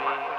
You.